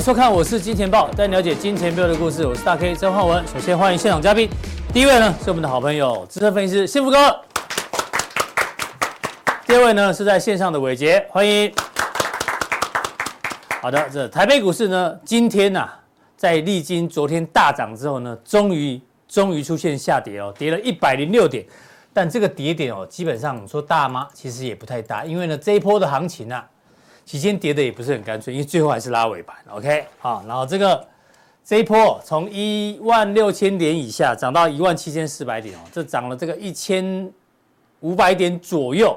收看，我是金钱豹，带你了解金钱背后的故事。我是大 K 曾焕文。首先欢迎现场嘉宾，第一位呢是我们的好朋友资深分析师幸福哥。第二位呢是在线上的伟杰，欢迎。好的，这台北股市呢今天呐、在历经昨天大涨之后呢，终于终于出现下跌哦，跌了一百零六点。但这个跌点哦，基本上说大吗？其实也不太大，因为呢这一波的行情啊。期间跌的也不是很干脆，因为最后还是拉尾盘，OK，好，然后这个这一波从一万六千点以下涨到一万七千四百点哦，这涨了这个一千五百点左右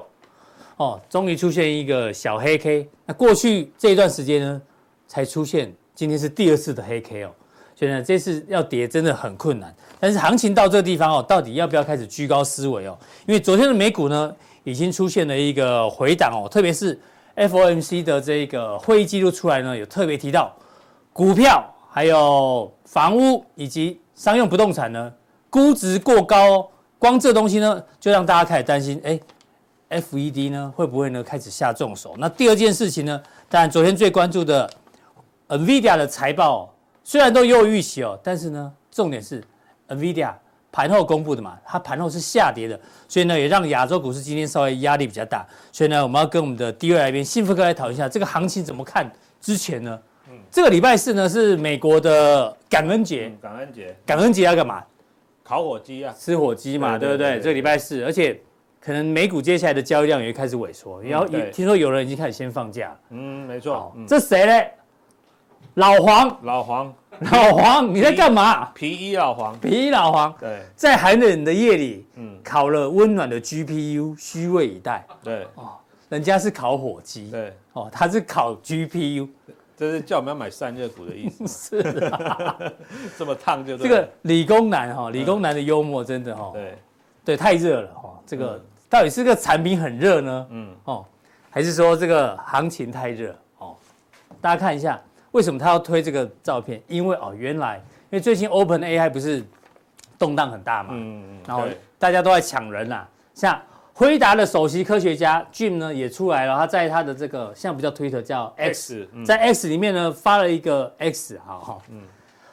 哦，终于出现一个小黑 K。那过去这一段时间呢，才出现，今天是第二次的黑 K 哦，所以呢，这次要跌真的很困难。但是行情到这个地方哦，到底要不要开始居高思危哦？因为昨天的美股呢，已经出现了一个回档哦，特别是。FOMC 的这个会议记录出来呢，有特别提到股票、还有房屋以及商用不动产呢，估值过高哦。光这东西呢，就让大家开始担心，哎，FED 呢会不会呢开始下重手？那第二件事情呢，当然昨天最关注的 NVIDIA 的财报哦，虽然都优于预期哦，但是呢，重点是 NVIDIA。盘后公布的嘛，它盘后是下跌的，所以呢，也让亚洲股市今天稍微压力比较大。所以呢，我们要跟我们的第二来宾幸福哥来讨论一下这个行情怎么看。之前呢，嗯，这个礼拜四呢是美国的感恩节，嗯、感恩节，感恩节要干嘛？烤火鸡啊，吃火鸡嘛，对不对？这个礼拜四，而且可能美股接下来的交易量也会开始萎缩，然后听说有人已经开始先放假。嗯，没错。嗯、这谁嘞？老黄，老黄。老黄，你在干嘛？皮衣老黄，皮衣老黄。对，在寒冷的夜里，嗯，烤了温暖的 GPU，虚位以待。对，哦，人家是烤火鸡。对，哦，他是烤 GPU，这是叫我们要买散热股的意思。是啊，这么烫就。这个理工男哈，理工男的幽默真的哈。对，对，太热了哈。这个到底是个产品很热呢？嗯，哦，还是说这个行情太热？哦，大家看一下。为什么他要推这个照片？因为哦，原来因为最近 Open AI 不是动荡很大嘛，嗯嗯，然后大家都在抢人啦、啊。像辉达的首席科学家 Jim 呢也出来了，他在他的这个现在不叫 Twitter 叫 X，, X、嗯、在 X 里面呢发了一个 X，好好，嗯，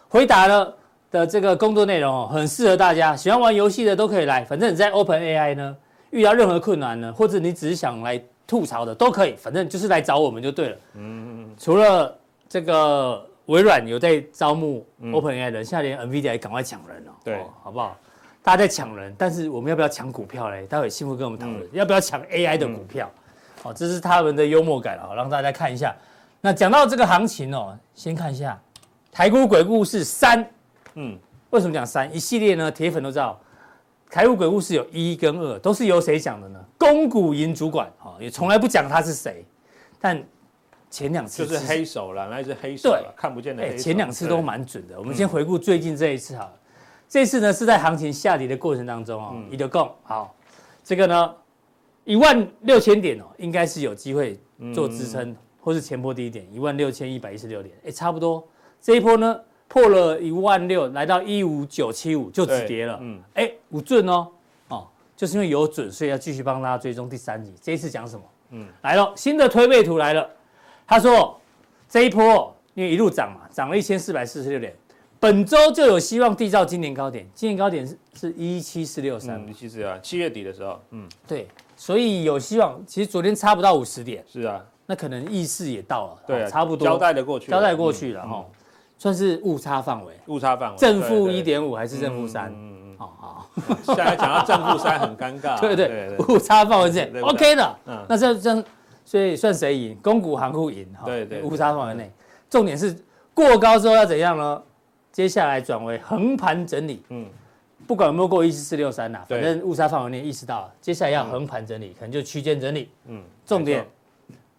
辉达的的这个工作内容哦，很适合大家，喜欢玩游戏的都可以来。反正你在 Open AI 呢遇到任何困难呢，或者你只是想来吐槽的都可以，反正就是来找我们就对了。嗯嗯，除了这个微软有在招募 OpenAI 人，现在连 NVIDIA 也赶快抢人哦，对，好不好？大家在抢人，但是我们要不要抢股票嘞？待会幸福跟我们讨论，要不要抢 AI 的股票？哦，这是他们的幽默感啊，让大家看一下。那讲到这个行情哦，先看一下台股鬼故事三，嗯，为什么讲三？一系列呢，铁粉都知道，台股鬼故事有一跟二，都是由谁讲的呢？公股营主管哦，也从来不讲他是谁，但。前两次就是黑手了，那一只黑手，对，看不见的黑手。前两次都蛮准的。我们先回顾最近这一次好了。这次呢是在行情下跌的过程当中哦，一个共好，这个呢一万六千点哦，应该是有机会做支撑，或是前波低点一万六千一百一十六点，哎，差不多这一波呢破了一万六，来到一五九七五就止跌了，嗯，哎，五准哦，哦，就是因为有准，所以要继续帮大家追踪第三集。这一次讲什么？嗯，来了，新的推背图来了。他说：“这一波因为一路涨嘛，涨了一千四百四十六点，本周就有希望缔造今年高点。今年高点是是一七四六三，一七四啊，七月底的时候，嗯，对，所以有希望。其实昨天差不到五十点，是啊，那可能意识也到了，对、啊，差不多交代的过去，交代过去了哈、嗯嗯，算是误差范围，误差范围，正负一点五还是正负三？嗯嗯，好好，现在讲到正负三很尴尬，对对对，误差范围线 OK 的，嗯，那这这。”所以算谁赢？公股行库赢哈。对对，误差范围内。重点是过高之后要怎样呢？接下来转为横盘整理。嗯，不管有没有过一四四六三呐，反正误差范围内意识到了，接下来要横盘整理，可能就区间整理。嗯，重点，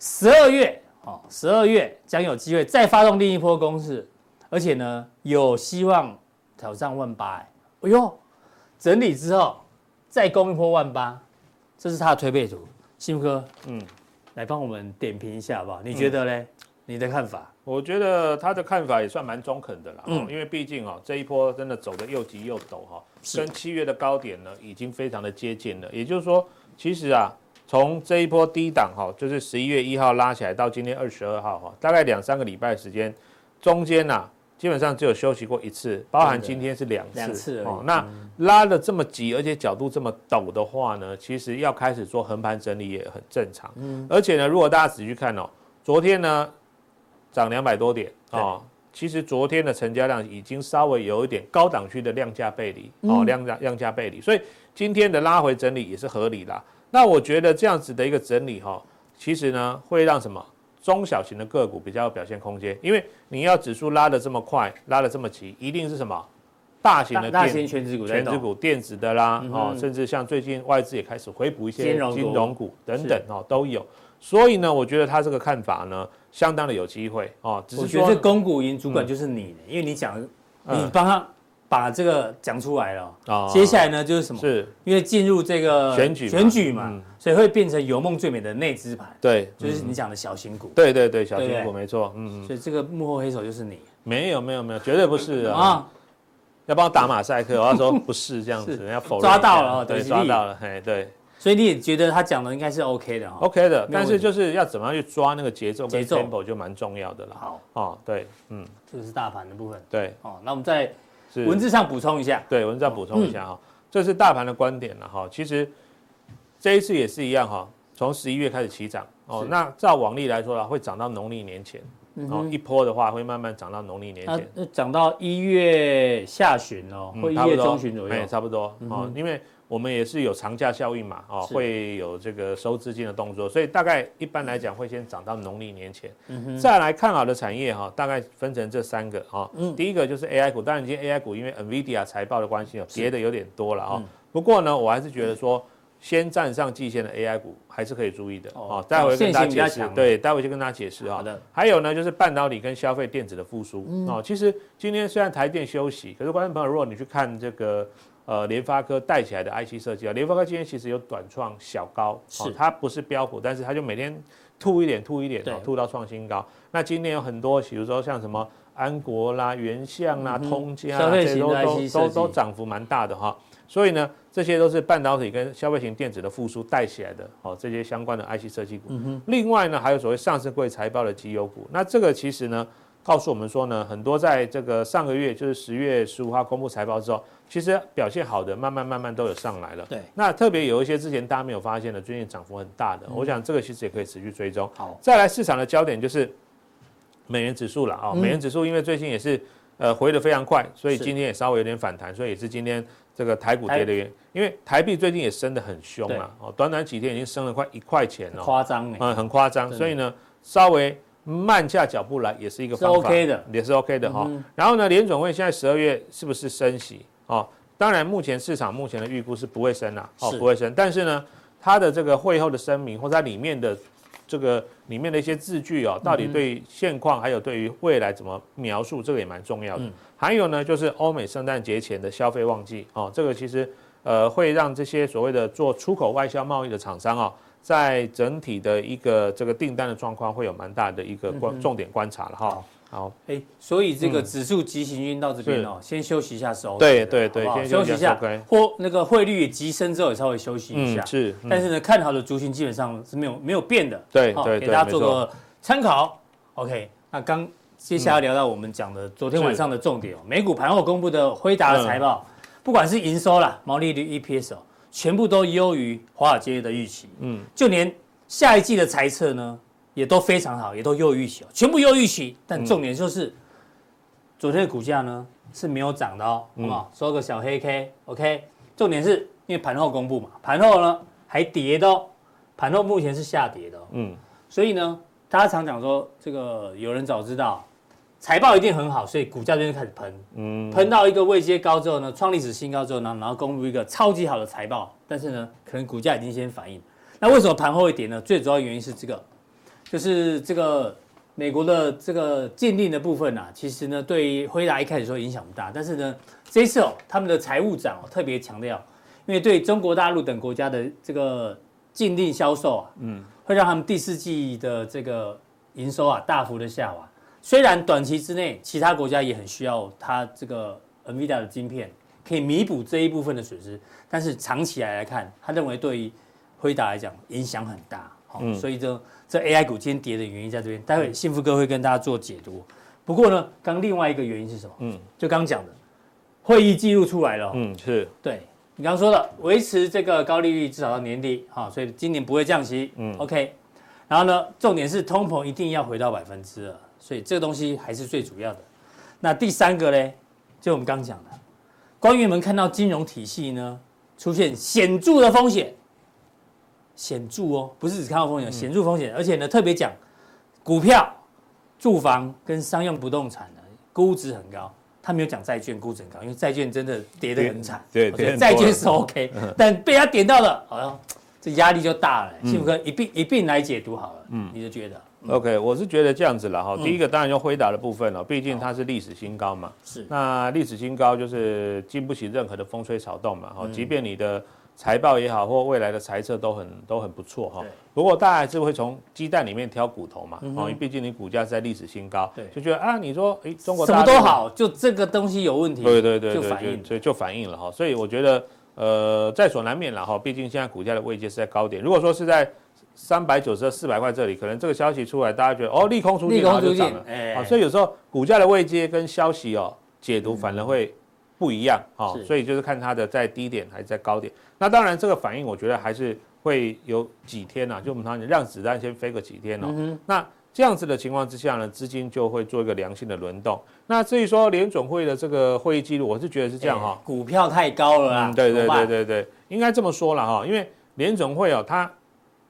十二月哦，十二月将有机会再发动另一波攻势，而且呢有希望挑战万八。哎呦，整理之后再攻一波万八，这是他的推背图。幸福哥，嗯。来帮我们点评一下好不好？你觉得呢？你的看法？我觉得他的看法也算蛮中肯的啦。嗯因为毕竟哦，这一波真的走得又急又陡哈，跟七月的高点呢已经非常的接近了。也就是说，其实啊，从这一波低档哈，就是十一月一号拉起来到今天二十二号哈，大概两三个礼拜的时间，中间呐、啊。基本上只有休息过一次，包含今天是两次。两次哦，那拉的这么急，而且角度这么陡的话呢，其实要开始做横盘整理也很正常。嗯，而且呢，如果大家仔细看哦，昨天呢涨两百多点哦，其实昨天的成交量已经稍微有一点高档区的量价背离哦，量价量价背离，所以今天的拉回整理也是合理啦。那我觉得这样子的一个整理哈，其实呢会让什么？中小型的个股比较有表现空间，因为你要指数拉的这么快，拉的这么急，一定是什么大型的大型全指股、全指股、电子的啦，嗯、哦，甚至像最近外资也开始回补一些金融股等等哦，都有。所以呢，我觉得他这个看法呢，相当的有机会哦。只是说我觉得公股赢主管就是你，嗯、因为你讲，你帮他。把这个讲出来了，哦，接下来呢就是什么？是，因为进入这个选举选举嘛，所以会变成有梦最美的内资盘。对，就是你讲的小型股。对对对，小型股没错。嗯嗯，所以这个幕后黑手就是你。没有没有没有，绝对不是啊！要帮我打马赛克，我要说不是这样子，要否认。抓到了，对，抓到了，嘿，对。所以你也觉得他讲的应该是 OK 的，OK 的，但是就是要怎么样去抓那个节奏，节奏 tempo 就蛮重要的了。好，哦，对，嗯，这个是大盘的部分。对，哦，那我们再。文字上补充一下，对，文字上补充一下哈，这是大盘的观点了哈。其实这一次也是一样哈，从十一月开始起涨哦。那照往例来说呢，会涨到农历年前，哦，一波的话会慢慢涨到农历年前，那涨到一月下旬哦，或一月中旬左右，哎，差不多哦，因为。我们也是有长假效应嘛，哦，会有这个收资金的动作，所以大概一般来讲会先涨到农历年前。再来看好的产业哈，大概分成这三个哈。第一个就是 AI 股，当然今天 AI 股因为 NVIDIA 财报的关系哦，跌的有点多了啊。不过呢，我还是觉得说，先站上季线的 AI 股还是可以注意的哦。待会跟大家解释，对，待会就跟大家解释哈。还有呢，就是半导体跟消费电子的复苏哦。其实今天虽然台电休息，可是观众朋友，如果你去看这个。呃，联发科带起来的 IC 设计啊，联发科今天其实有短创小高，是、哦、它不是标普，但是它就每天吐一点吐一点，吐到创新高。那今天有很多，比如说像什么安国啦、原相啦、通家啦，这些都都都都涨幅蛮大的哈、哦。所以呢，这些都是半导体跟消费型电子的复苏带起来的，哦，这些相关的 IC 设计股。嗯、另外呢，还有所谓上市柜财报的绩优股，那这个其实呢。告诉我们说呢，很多在这个上个月，就是十月十五号公布财报之后，其实表现好的，慢慢慢慢都有上来了。对，那特别有一些之前大家没有发现的，最近涨幅很大的，嗯、我想这个其实也可以持续追踪。好，再来市场的焦点就是美元指数了啊，美元指数因为最近也是呃回得非常快，所以今天也稍微有点反弹，所以也是今天这个台股跌的原因，因为台币最近也升得很凶啊哦，短短几天已经升了快一块钱了，夸张嗯，很夸张，所以呢稍微。慢下脚步来也是一个方法，是 OK 的，也是 OK 的哈。然后呢，联准会现在十二月是不是升息？哦，当然目前市场目前的预估是不会升啦，哦，不会升。但是呢，它的这个会后的声明或者它里面的这个里面的一些字句哦，到底对现况还有对于未来怎么描述，这个也蛮重要的。还有呢，就是欧美圣诞节前的消费旺季哦，这个其实呃会让这些所谓的做出口外销贸易的厂商啊。在整体的一个这个订单的状况，会有蛮大的一个观重点观察了哈。好，哎，所以这个指数急行军到这边哦，先休息一下收。对对对，先休息一下。或那个汇率急升之后，也稍微休息一下。是，但是呢，看好的族群基本上是没有没有变的。对对对，给大家做个参考。OK，那刚接下来聊到我们讲的昨天晚上的重点哦，美股盘后公布的辉达的财报，不管是营收啦、毛利率、EPS 哦。全部都优于华尔街的预期，嗯，就连下一季的财测呢，也都非常好，也都优于预期，全部优于预期。但重点就是，昨天的股价呢是没有涨的哦，好不好？收个小黑 K，OK。重点是因为盘后公布嘛，盘后呢还跌的哦，盘后目前是下跌的，嗯，所以呢，大家常讲说这个有人早知道。财报一定很好，所以股价就开始喷，嗯，喷到一个位阶高之后呢，创历史新高之后呢，然后公布一个超级好的财报，但是呢，可能股价已经先反应。那为什么盘后会跌呢？最主要原因是这个，就是这个美国的这个禁令的部分啊，其实呢，对于辉达一开始说影响不大，但是呢，这一次哦，他们的财务长哦特别强调，因为对中国大陆等国家的这个禁令销售啊，嗯，会让他们第四季的这个。营收啊大幅的下滑。虽然短期之内其他国家也很需要它这个 NVIDIA 的晶片，可以弥补这一部分的损失，但是长期来来看，他认为对于辉达来讲影响很大。好、嗯，所以这这 AI 股今天跌的原因在这边，待会幸福哥会跟大家做解读。不过呢，刚另外一个原因是什么？嗯，就刚讲的，会议记录出来了。嗯，是对你刚刚说的，维持这个高利率至少到年底，好，所以今年不会降息。嗯，OK。然后呢，重点是通膨一定要回到百分之二，所以这个东西还是最主要的。那第三个呢，就我们刚讲的，官员们看到金融体系呢出现显著的风险，显著哦，不是只看到风险，显著风险，而且呢特别讲股票。住房跟商用不动产的估值很高，他没有讲债券估值很高，因为债券真的跌得很惨。对对，债券是 OK，但被他点到了，好像这压力就大了。幸福哥一并一并来解读好了，嗯，你就觉得？OK，我是觉得这样子了哈。第一个当然就辉达的部分了，毕竟它是历史新高嘛。是。那历史新高就是经不起任何的风吹草动嘛。哈，即便你的。财报也好，或未来的财测都很都很不错哈。不过大家还是会从鸡蛋里面挑骨头嘛，哦，因为毕竟你股价是在历史新高，就觉得啊，你说哎，中国什么都好，就这个东西有问题，对对对对，所以就反映了哈。所以我觉得呃，在所难免了哈。毕竟现在股价的位阶是在高点，如果说是在三百九十四百块这里，可能这个消息出来，大家觉得哦，利空出尽，然后就涨了，哎，所以有时候股价的位阶跟消息哦解读反而会。不一样啊，所以就是看它的在低点还是在高点。那当然这个反应，我觉得还是会有几天呐，就我们常讲让子弹先飞个几天哦。那这样子的情况之下呢，资金就会做一个良性的轮动。那至于说联准会的这个会议记录，我是觉得是这样哈，股票太高了啊。对对对对对，应该这么说了哈，因为联准会哦，它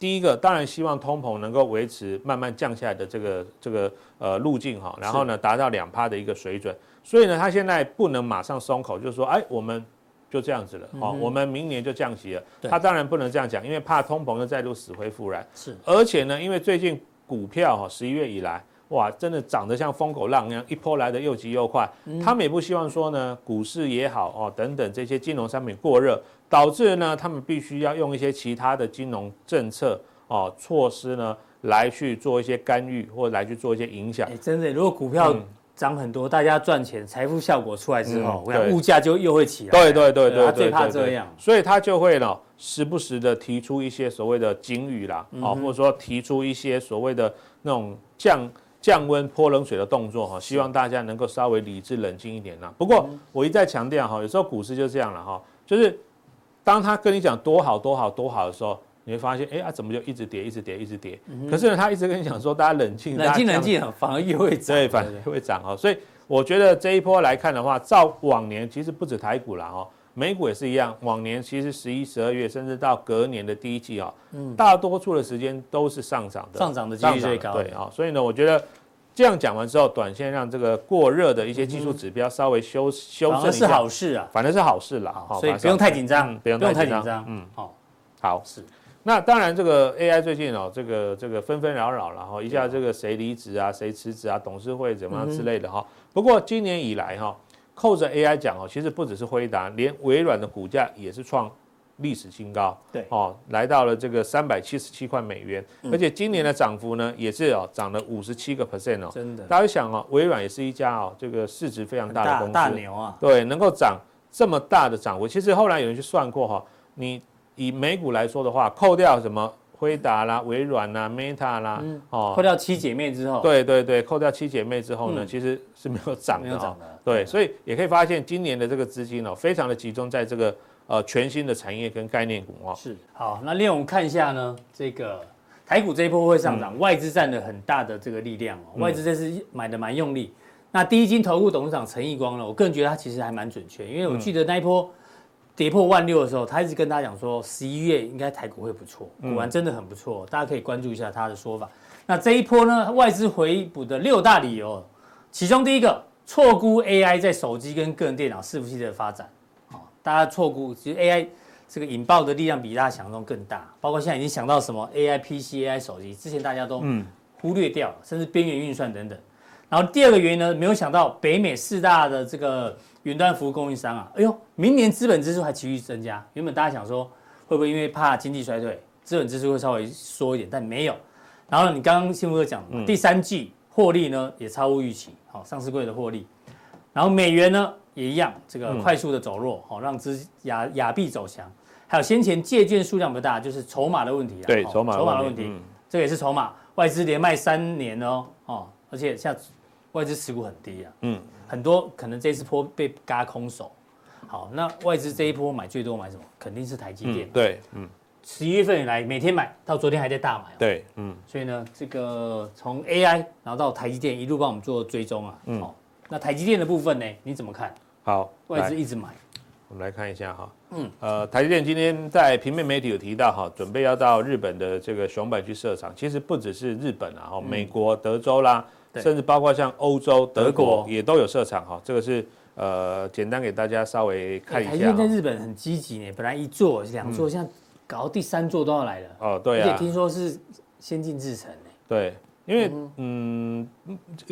第一个当然希望通膨能够维持慢慢降下来的这个这个呃路径哈，然后呢达到两趴的一个水准。所以呢，他现在不能马上松口，就是说，哎，我们就这样子了，哦，我们明年就降息了。他当然不能这样讲，因为怕通膨又再度死灰复燃。是，而且呢，因为最近股票哈，十一月以来，哇，真的涨得像疯狗浪一样，一波来的又急又快。他们也不希望说呢，股市也好哦，等等这些金融商品过热，导致呢，他们必须要用一些其他的金融政策哦措施呢，来去做一些干预，或者来去做一些影响。哎，真的，如果股票，涨很多，大家赚钱，财富效果出来之后，我想物价就又会起来。对对对对，他最怕这样，所以他就会呢，时不时的提出一些所谓的警语啦，啊，或者说提出一些所谓的那种降降温泼冷水的动作哈，希望大家能够稍微理智冷静一点啦。不过我一再强调哈，有时候股市就这样了哈，就是当他跟你讲多好多好多好的时候。你会发现，哎啊，怎么就一直跌，一直跌，一直跌？嗯、可是呢，他一直跟你讲说，大家冷静，冷静，冷静，反而又会涨，对，反而会涨哈。所以我觉得这一波来看的话，照往年其实不止台股了哦，美股也是一样。往年其实十一、十二月，甚至到隔年的第一季啊，嗯，大多数的时间都是上涨的，上涨的几率最高。对啊，所以呢，我觉得这样讲完之后，短线让这个过热的一些技术指标稍微修修正一下，是好事啊，反正是好事啦。所以不用太紧张，不用太紧张。嗯，好，好是。那当然，这个 AI 最近哦，这个这个纷纷扰扰，然后一下这个谁离职啊，谁辞职啊，董事会怎么样之类的哈。不过今年以来哈，扣着 AI 讲哦，其实不只是辉达，连微软的股价也是创历史新高，对。哦，来到了这个三百七十七块美元，而且今年的涨幅呢，也是哦涨了五十七个 percent 哦，真的。大家想哦，微软也是一家哦，这个市值非常大的公司，大牛啊，对，能够涨这么大的涨幅，其实后来有人去算过哈，你。以美股来说的话，扣掉什么辉达啦、微软啦、Meta 啦，嗯、哦，扣掉七姐妹之后，对对对，扣掉七姐妹之后呢，嗯、其实是没有涨的。对，所以也可以发现今年的这个资金哦，非常的集中在这个呃全新的产业跟概念股哦。是，好，那另外我们看一下呢，这个台股这一波会上涨，嗯、外资占了很大的这个力量哦，外资这次买的蛮用力。嗯、那第一金投顾董事长陈义光呢，我个人觉得他其实还蛮准确，因为我记得那一波。跌破万六的时候，他一直跟大家讲说，十一月应该台股会不错，果然真的很不错，大家可以关注一下他的说法。那这一波呢，外资回补的六大理由，其中第一个，错估 AI 在手机跟个人电脑伺服器的发展，大家错估，其实 AI 这个引爆的力量比大家想象中更大，包括现在已经想到什么 AI PC、AI 手机，之前大家都忽略掉了，甚至边缘运算等等。然后第二个原因呢，没有想到北美四大的这个。云端服务供应商啊，哎呦，明年资本支出还持续增加。原本大家想说，会不会因为怕经济衰退，资本支出会稍微缩一点？但没有。然后你刚刚新闻哥讲，嗯、第三季获利呢也超乎预期，好，上市柜的获利。然后美元呢也一样，这个快速的走弱，好、嗯，让资亚亚币走强。还有先前借券数量不大，就是筹码的问题啊。对，筹码筹码的问题，嗯、这个也是筹码。外资连卖三年哦，哦，而且现在外资持股很低啊，嗯，很多可能这次波被嘎空手。好，那外资这一波买最多买什么？肯定是台积电。嗯、对，嗯，十一月份以来每天买到昨天还在大买。对，嗯，所以呢，这个从 AI 然后到台积电一路帮我们做追踪啊。嗯，好，那台积电的部分呢？你怎么看？好，外资一直买。我们来看一下哈，嗯，呃，台积电今天在平面媒体有提到哈，准备要到日本的这个熊本去设厂。其实不只是日本啊，哈，美国德州啦，甚至包括像欧洲德国也都有设厂哈。这个是呃，简单给大家稍微看一下。台积电在日本很积极呢，本来一座两座，现在搞到第三座都要来了。哦，对啊。而且听说是先进制程呢。对，因为嗯，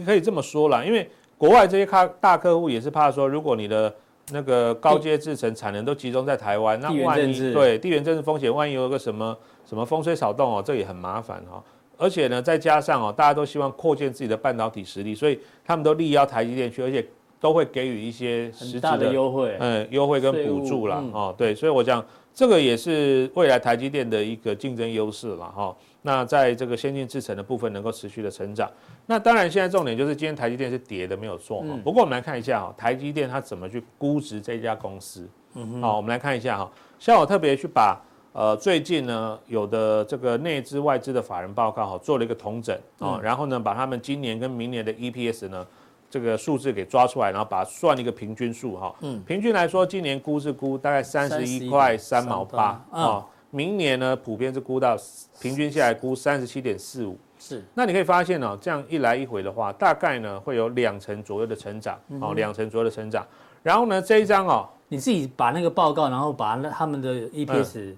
可以这么说啦，因为国外这些大大客户也是怕说，如果你的那个高阶制程产能都集中在台湾，那万一对地缘政治风险，万一有个什么什么风吹草动哦，这也很麻烦哈。而且呢，再加上哦，大家都希望扩建自己的半导体实力，所以他们都力邀台积电去，而且都会给予一些实质的优惠，嗯，优惠跟补助啦。哦。对，所以我讲这个也是未来台积电的一个竞争优势了哈。那在这个先进制程的部分能够持续的成长，那当然现在重点就是今天台积电是跌的没有错哈。不过我们来看一下哈，台积电它怎么去估值这家公司。嗯好，我们来看一下哈，像我特别去把呃最近呢有的这个内资外资的法人报告哈做了一个统整啊，然后呢把他们今年跟明年的 EPS 呢这个数字给抓出来，然后把它算一个平均数哈。嗯。平均来说，今年估是估大概三十一块三毛八啊。明年呢，普遍是估到平均下来估三十七点四五，是。那你可以发现哦，这样一来一回的话，大概呢会有两成左右的成长，哦，两成左右的成长。然后呢，这一张哦，你自己把那个报告，然后把那他们的 EPS，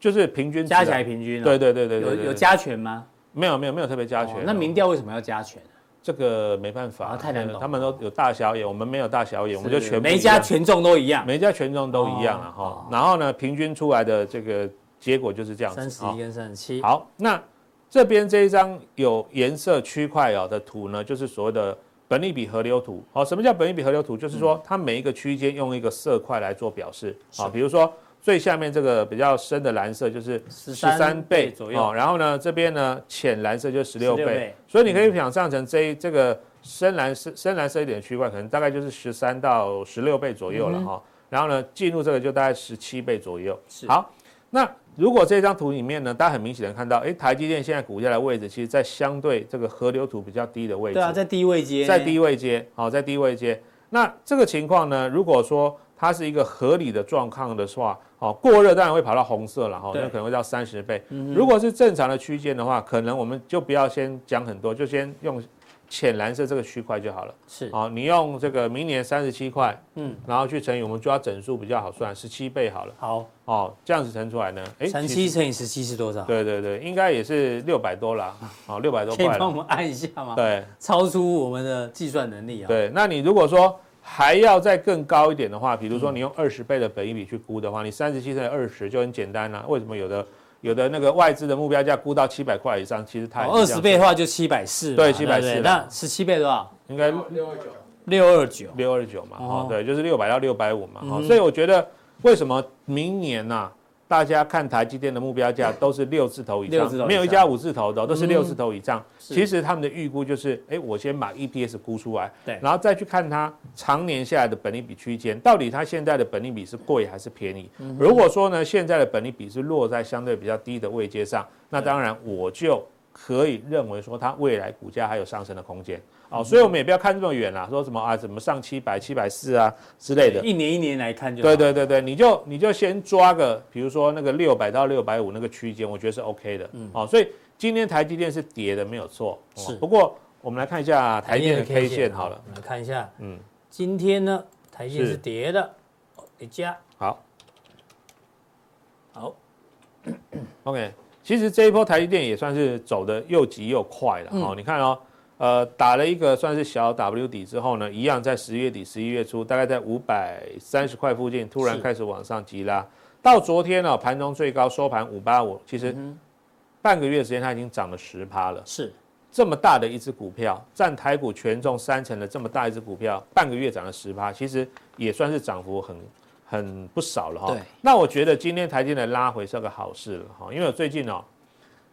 就是平均加起来平均，对对对对，有有加权吗？没有没有没有特别加权。那民调为什么要加权？这个没办法，太难懂。他们都有大小眼，我们没有大小眼，我们就全部每家权重都一样，每家权重都一样了哈。然后呢，平均出来的这个。结果就是这样子，三十一跟三十七。好，那这边这一张有颜色区块哦的图呢，就是所谓的本利比河流图。好，什么叫本利比河流图？就是说它每一个区间用一个色块来做表示。好，比如说最下面这个比较深的蓝色就是十三倍左右。然后呢，这边呢浅蓝色就十六倍。所以你可以想象成这这个深蓝色深蓝色一点的区块，可能大概就是十三到十六倍左右了哈。然后呢，进入这个就大概十七倍左右。好，那。如果这张图里面呢，大家很明显的看到，哎，台积电现在股价的位置，其实在相对这个河流图比较低的位置。对啊，在低位阶。在低位阶，好，在低位阶。那这个情况呢，如果说它是一个合理的状况的话，哦，过热当然会跑到红色了，哈，那可能会到三十倍。如果是正常的区间的话，可能我们就不要先讲很多，就先用。浅蓝色这个区块就好了，是啊，你用这个明年三十七块，嗯，然后去乘以，我们抓整数比较好算，十七倍好了。好，哦，这样子乘出来呢，哎，乘七乘以十七是多少？对对对，应该也是六百多啦，哦，六百多块。可以帮我们按一下吗？对，超出我们的计算能力啊。对，那你如果说还要再更高一点的话，比如说你用二十倍的本益比去估的话，你三十七乘以二十就很简单啦。为什么有的？有的那个外资的目标价估到七百块以上，其实它二十倍的话就七百四，对，七百四。那十七倍多少？应该六二九，六二九，六二九嘛。哦，对，就是六百到六百五嘛。哦，所以我觉得为什么明年呐？大家看台积电的目标价都是六字头以上，没有一家五字头的，都是六字头以上。其实他们的预估就是，哎，我先把 EPS 估出来，对，然后再去看它常年下来的本利比区间，到底它现在的本利比是贵还是便宜。如果说呢，现在的本利比是落在相对比较低的位阶上，那当然我就可以认为说它未来股价还有上升的空间。哦，所以我们也不要看这么远啦，说什么啊，怎么上七百、七百四啊之类的，一年一年来看就。对对对对，你就你就先抓个，比如说那个六百到六百五那个区间，我觉得是 OK 的。嗯。哦，所以今天台积电是跌的，没有错。是。不过我们来看一下台积电的 K 线好了，我们来看一下。嗯。今天呢，台积电是跌的，一加。好。好。OK，其实这一波台积电也算是走的又急又快了。哦，你看哦。呃，打了一个算是小 W 底之后呢，一样在十月底、十一月初，大概在五百三十块附近，突然开始往上急拉。到昨天呢、哦，盘中最高收盘五八五，其实半个月时间它已经涨了十趴了。是这么大的一只股票，占台股权重三成的这么大一只股票，半个月涨了十趴，其实也算是涨幅很很不少了哈。对。那我觉得今天台积电拉回是个好事了哈，因为我最近哦，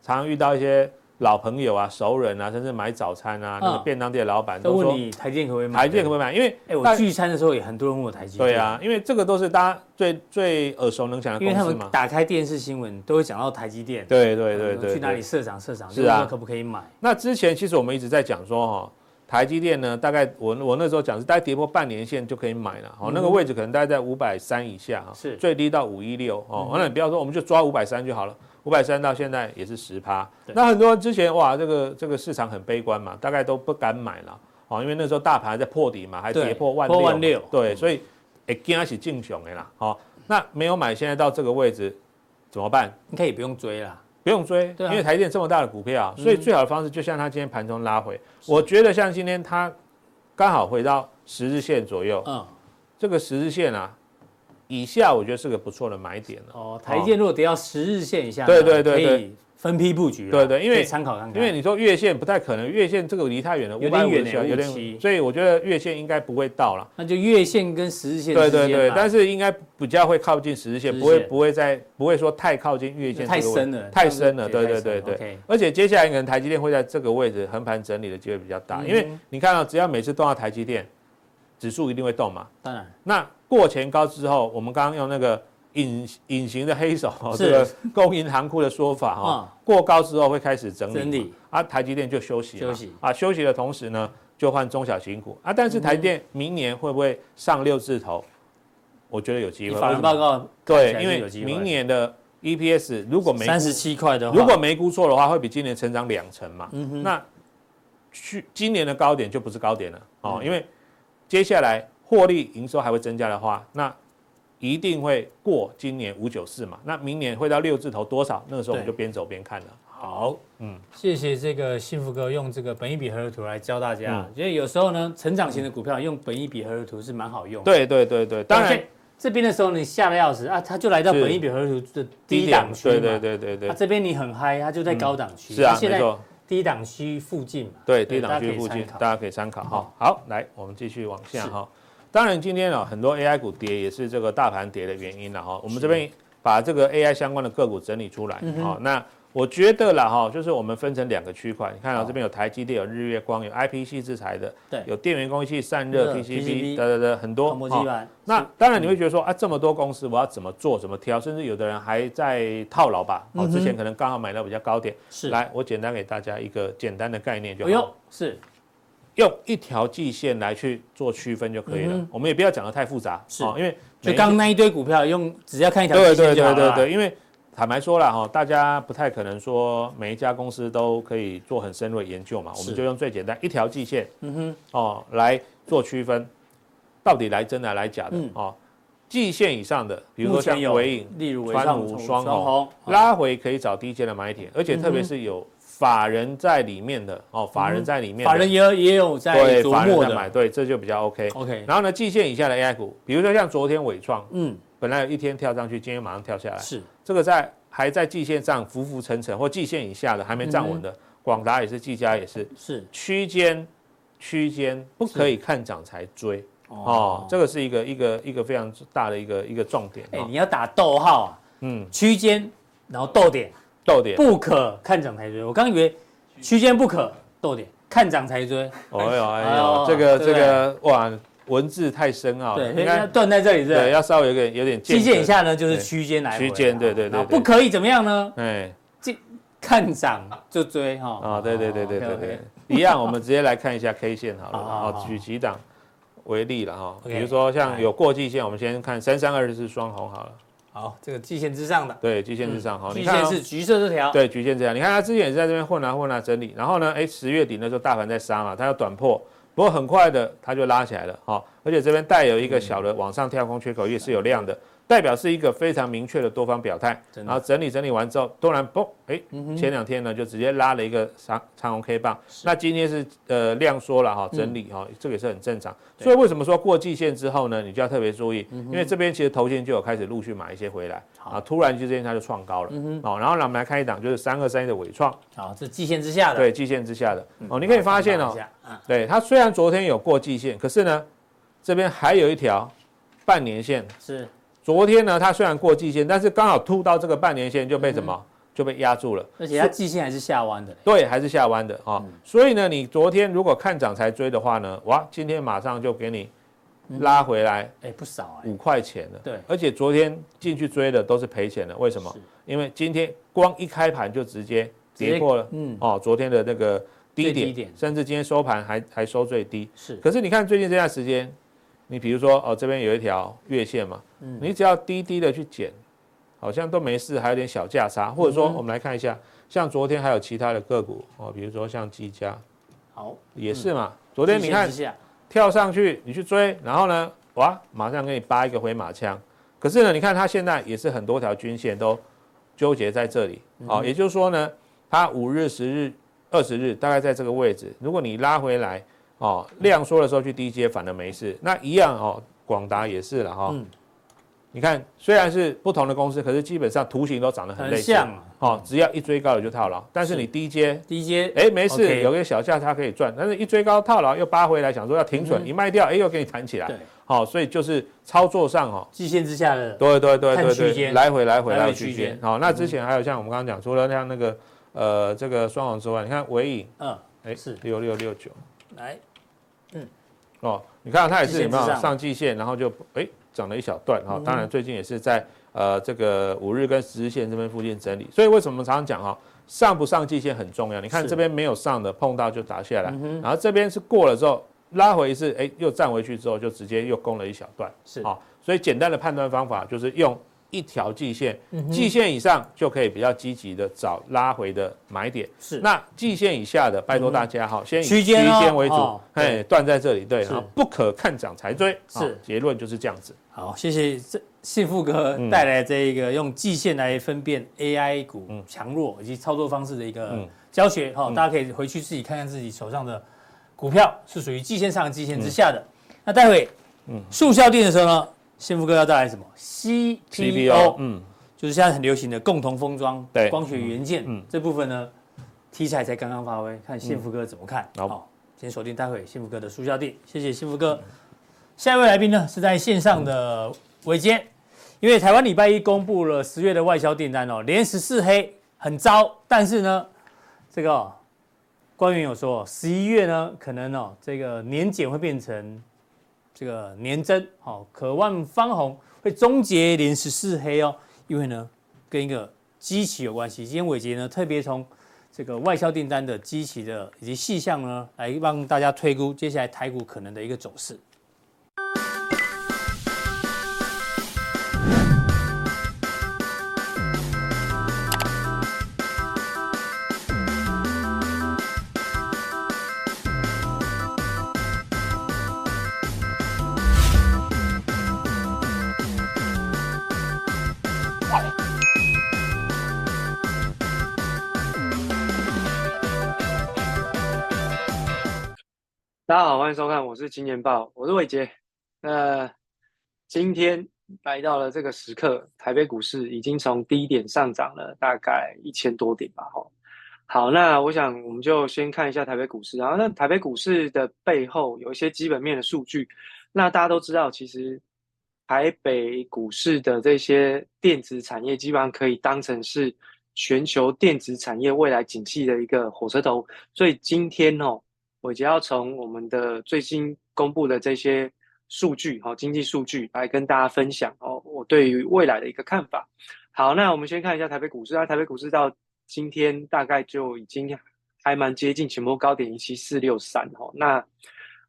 常常遇到一些。老朋友啊，熟人啊，甚至买早餐啊，那个便当店的老板都说：“你台积电可不可以买？台积电可不可以买？因为哎，我聚餐的时候也很多人问我台积电。对啊，因为这个都是大家最最耳熟能详的公司嘛。因为他们打开电视新闻都会讲到台积电。对对对对。去哪里设厂设厂？是啊，可不可以买？那之前其实我们一直在讲说哈，台积电呢，大概我我那时候讲是大概跌破半年线就可以买了。哦，那个位置可能大概在五百三以下哈，是最低到五一六哦。完了，你不要说，我们就抓五百三就好了。五百三到现在也是十趴，那很多人之前哇，这个这个市场很悲观嘛，大概都不敢买了，哦，因为那时候大盘还在破底嘛，还跌破万六，万六，对，所以哎，惊是进熊的啦，好，那没有买，现在到这个位置怎么办？你可以不用追了，不用追，因为台积电这么大的股票，所以最好的方式就像它今天盘中拉回，我觉得像今天它刚好回到十日线左右，嗯，这个十日线啊。以下我觉得是个不错的买点了。哦，台积电如果跌到十日线以下，对对对，可以分批布局。对对，因为参考看看。因为你说月线不太可能，月线这个离太远了，有点远，有点，所以我觉得月线应该不会到了。那就月线跟十日线。对对对，但是应该比较会靠近十日线，不会不会再不会说太靠近月线。太深了，太深了。对对对对。而且接下来可能台积电会在这个位置横盘整理的机会比较大，因为你看到只要每次动到台积电，指数一定会动嘛。当然。那过前高之后，我们刚刚用那个隐隐形的黑手，这个供银行库的说法哈，过高之后会开始整理，整理。啊，台积电就休息了，休息。啊，休息的同时呢，就换中小型股。啊，但是台积电明年会不会上六字头？我觉得有机会。法人报告对，因为明年的 EPS 如果没三十七块的话，如果没估错的话，会比今年成长两成嘛。那去今年的高点就不是高点了哦，因为接下来。获利营收还会增加的话，那一定会过今年五九四嘛？那明年会到六字头多少？那个时候我们就边走边看了。好，嗯，谢谢这个幸福哥用这个本一比合流图来教大家。因为有时候呢，成长型的股票用本一比合流图是蛮好用。对对对对，当然这边的时候你吓得要死啊，它就来到本一比合流图的低档区嘛。对对对对对。这边你很嗨，它就在高档区。是啊，没错。低档区附近嘛。对，低档区附近，大家可以参考哈。好，来，我们继续往下哈。当然，今天啊，很多 AI 股跌也是这个大盘跌的原因了哈。我们这边把这个 AI 相关的个股整理出来啊。那我觉得啦哈，就是我们分成两个区块。你看到这边有台积电、有日月光、有 IPC 制裁的，对，有电源供应器散热 PCB 的的很多。那当然你会觉得说啊，这么多公司我要怎么做、怎么挑？甚至有的人还在套牢吧？哦，之前可能刚好买到比较高点。是。来，我简单给大家一个简单的概念就好。是。用一条季线来去做区分就可以了，嗯、我们也不要讲的太复杂，是，因为就刚刚那一堆股票用只要看一条季线就好了。对对对对对，因为坦白说了哈，大家不太可能说每一家公司都可以做很深入的研究嘛，我们就用最简单一条季线，嗯哼，哦来做区分，到底来真的来假的、嗯、哦，季线以上的，比如说像尾影、例如川湖、双红，拉回可以找低阶的买点，而且特别是有。法人在里面的哦，法人在里面，法人也有也有在对，法人在买，对，这就比较 OK。OK，然后呢，季线以下的 AI 股，比如说像昨天伟创，嗯，本来有一天跳上去，今天马上跳下来，是。这个在还在季线上浮浮沉沉或季线以下的还没站稳的，广达也是，技嘉也是，是。区间区间不可以看涨才追。哦，这个是一个一个一个非常大的一个一个重点。哎，你要打逗号啊，嗯，区间然后逗点。逗点不可看涨才追，我刚以为区间不可逗点看涨才追。哎呦哎呦，这个这个哇，文字太深奥了。对，应该断在这里是。对，要稍微有点有点。季线以下呢，就是区间来。区间对对对。不可以怎么样呢？哎，这看涨就追哈。啊，对对对对对对，一样，我们直接来看一下 K 线好了。好，举几档为例了哈。比如说像有过季线，我们先看三三二四双红好了。好，这个季线之上的，对，季线之上，好，季线是橘色这条，对，橘线这条，你看它之前也是在这边混啊混啊整理，然后呢，哎，十月底那时候大盘在杀嘛，它要短破，不过很快的它就拉起来了，好，而且这边带有一个小的往上跳空缺口，也是有量的，代表是一个非常明确的多方表态。然后整理整理完之后，突然嘣，哎，前两天呢就直接拉了一个长长红 K 棒。那今天是呃量缩了哈，整理哈，这个也是很正常。所以为什么说过季线之后呢，你就要特别注意，因为这边其实头先就有开始陆续买一些回来啊，突然之间它就创高了。好，然后呢我们来看一档，就是三二三一的尾创。好，这季线之下的。对，季线之下的。哦，你可以发现哦，对它虽然昨天有过季线，可是呢。这边还有一条半年线，是昨天呢，它虽然过季线，但是刚好突到这个半年线就被什么、嗯、就被压住了，而且它季线还是下弯的，对，还是下弯的啊。嗯、所以呢，你昨天如果看涨才追的话呢，哇，今天马上就给你拉回来，哎、嗯，不少哎，五块钱了。对，而且昨天进去追的都是赔钱的，为什么？因为今天光一开盘就直接跌破了，嗯，哦，昨天的那个低点，低点。甚至今天收盘还还收最低。是，可是你看最近这段时间。你比如说哦，这边有一条月线嘛，嗯，你只要低低的去捡，好像都没事，还有点小价差，或者说我们来看一下，像昨天还有其他的个股哦，比如说像技嘉，好，也是嘛，昨天你看跳上去你去追，然后呢，哇，马上给你扒一个回马枪，可是呢，你看它现在也是很多条均线都纠结在这里，哦，也就是说呢，它五日、十日、二十日大概在这个位置，如果你拉回来。哦，量缩的时候去低接反而没事，那一样哦，广达也是了哈。嗯、你看，虽然是不同的公司，可是基本上图形都长得很类似。很像、啊。哦，只要一追高了就套牢，但是你低接低接，哎，没事有个小价差可以赚，但是一追高套牢又扒回来，想说要停损，嗯、一卖掉，哎，又给你弹起来。对。好、哦，所以就是操作上哦，季线之下的。对对对对对，来回来回来回区间。好、哦，那之前还有像我们刚刚讲，除了像那个呃这个双红之外，你看尾影，嗯，哎是。六六六九，来。嗯，哦，你看它也是有没有上季线，然后就哎涨了一小段哈。当然最近也是在呃这个五日跟十日线这边附近整理。所以为什么我们常常讲哈，上不上季线很重要。你看这边没有上的，碰到就打下来，然后这边是过了之后拉回一次，哎又站回去之后就直接又攻了一小段。是啊，所以简单的判断方法就是用。一条季线，季线以上就可以比较积极的找拉回的买点。是，那季线以下的，拜托大家哈，先以区间为主，哎，断在这里，对，不可看涨才追。是，结论就是这样子。好，谢谢这幸福哥带来这一个用季线来分辨 AI 股强弱以及操作方式的一个教学。哈，大家可以回去自己看看自己手上的股票是属于季线上、季线之下的。那待会，嗯，速效定的时候呢？幸福哥要带来什么？CPO，嗯，就是现在很流行的共同封装，对，光学元件，嗯，这部分呢，题材才刚刚发挥，看幸福哥怎么看。好，先锁定待会幸福哥的速效定，谢谢幸福哥。下一位来宾呢是在线上的伟捷，因为台湾礼拜一公布了十月的外销订单哦，连十四黑，很糟。但是呢，这个官员有说，十一月呢可能哦，这个年减会变成。这个年增，好，可望方红会终结连十四黑哦，因为呢，跟一个机器有关系。今天伟杰呢特别从这个外销订单的机器的以及细项呢，来帮大家推估接下来台股可能的一个走势。大家好，欢迎收看，我是金钱爆，我是伟杰。那今天来到了这个时刻，台北股市已经从低点上涨了大概一千多点吧。吼，好，那我想我们就先看一下台北股市。然后，那台北股市的背后有一些基本面的数据。那大家都知道，其实台北股市的这些电子产业基本上可以当成是全球电子产业未来景气的一个火车头。所以今天哦。我就要从我们的最新公布的这些数据，哈，经济数据来跟大家分享哦，我对于未来的一个看法。好，那我们先看一下台北股市，啊台北股市到今天大概就已经还蛮接近前波高点一七四六三，哈，那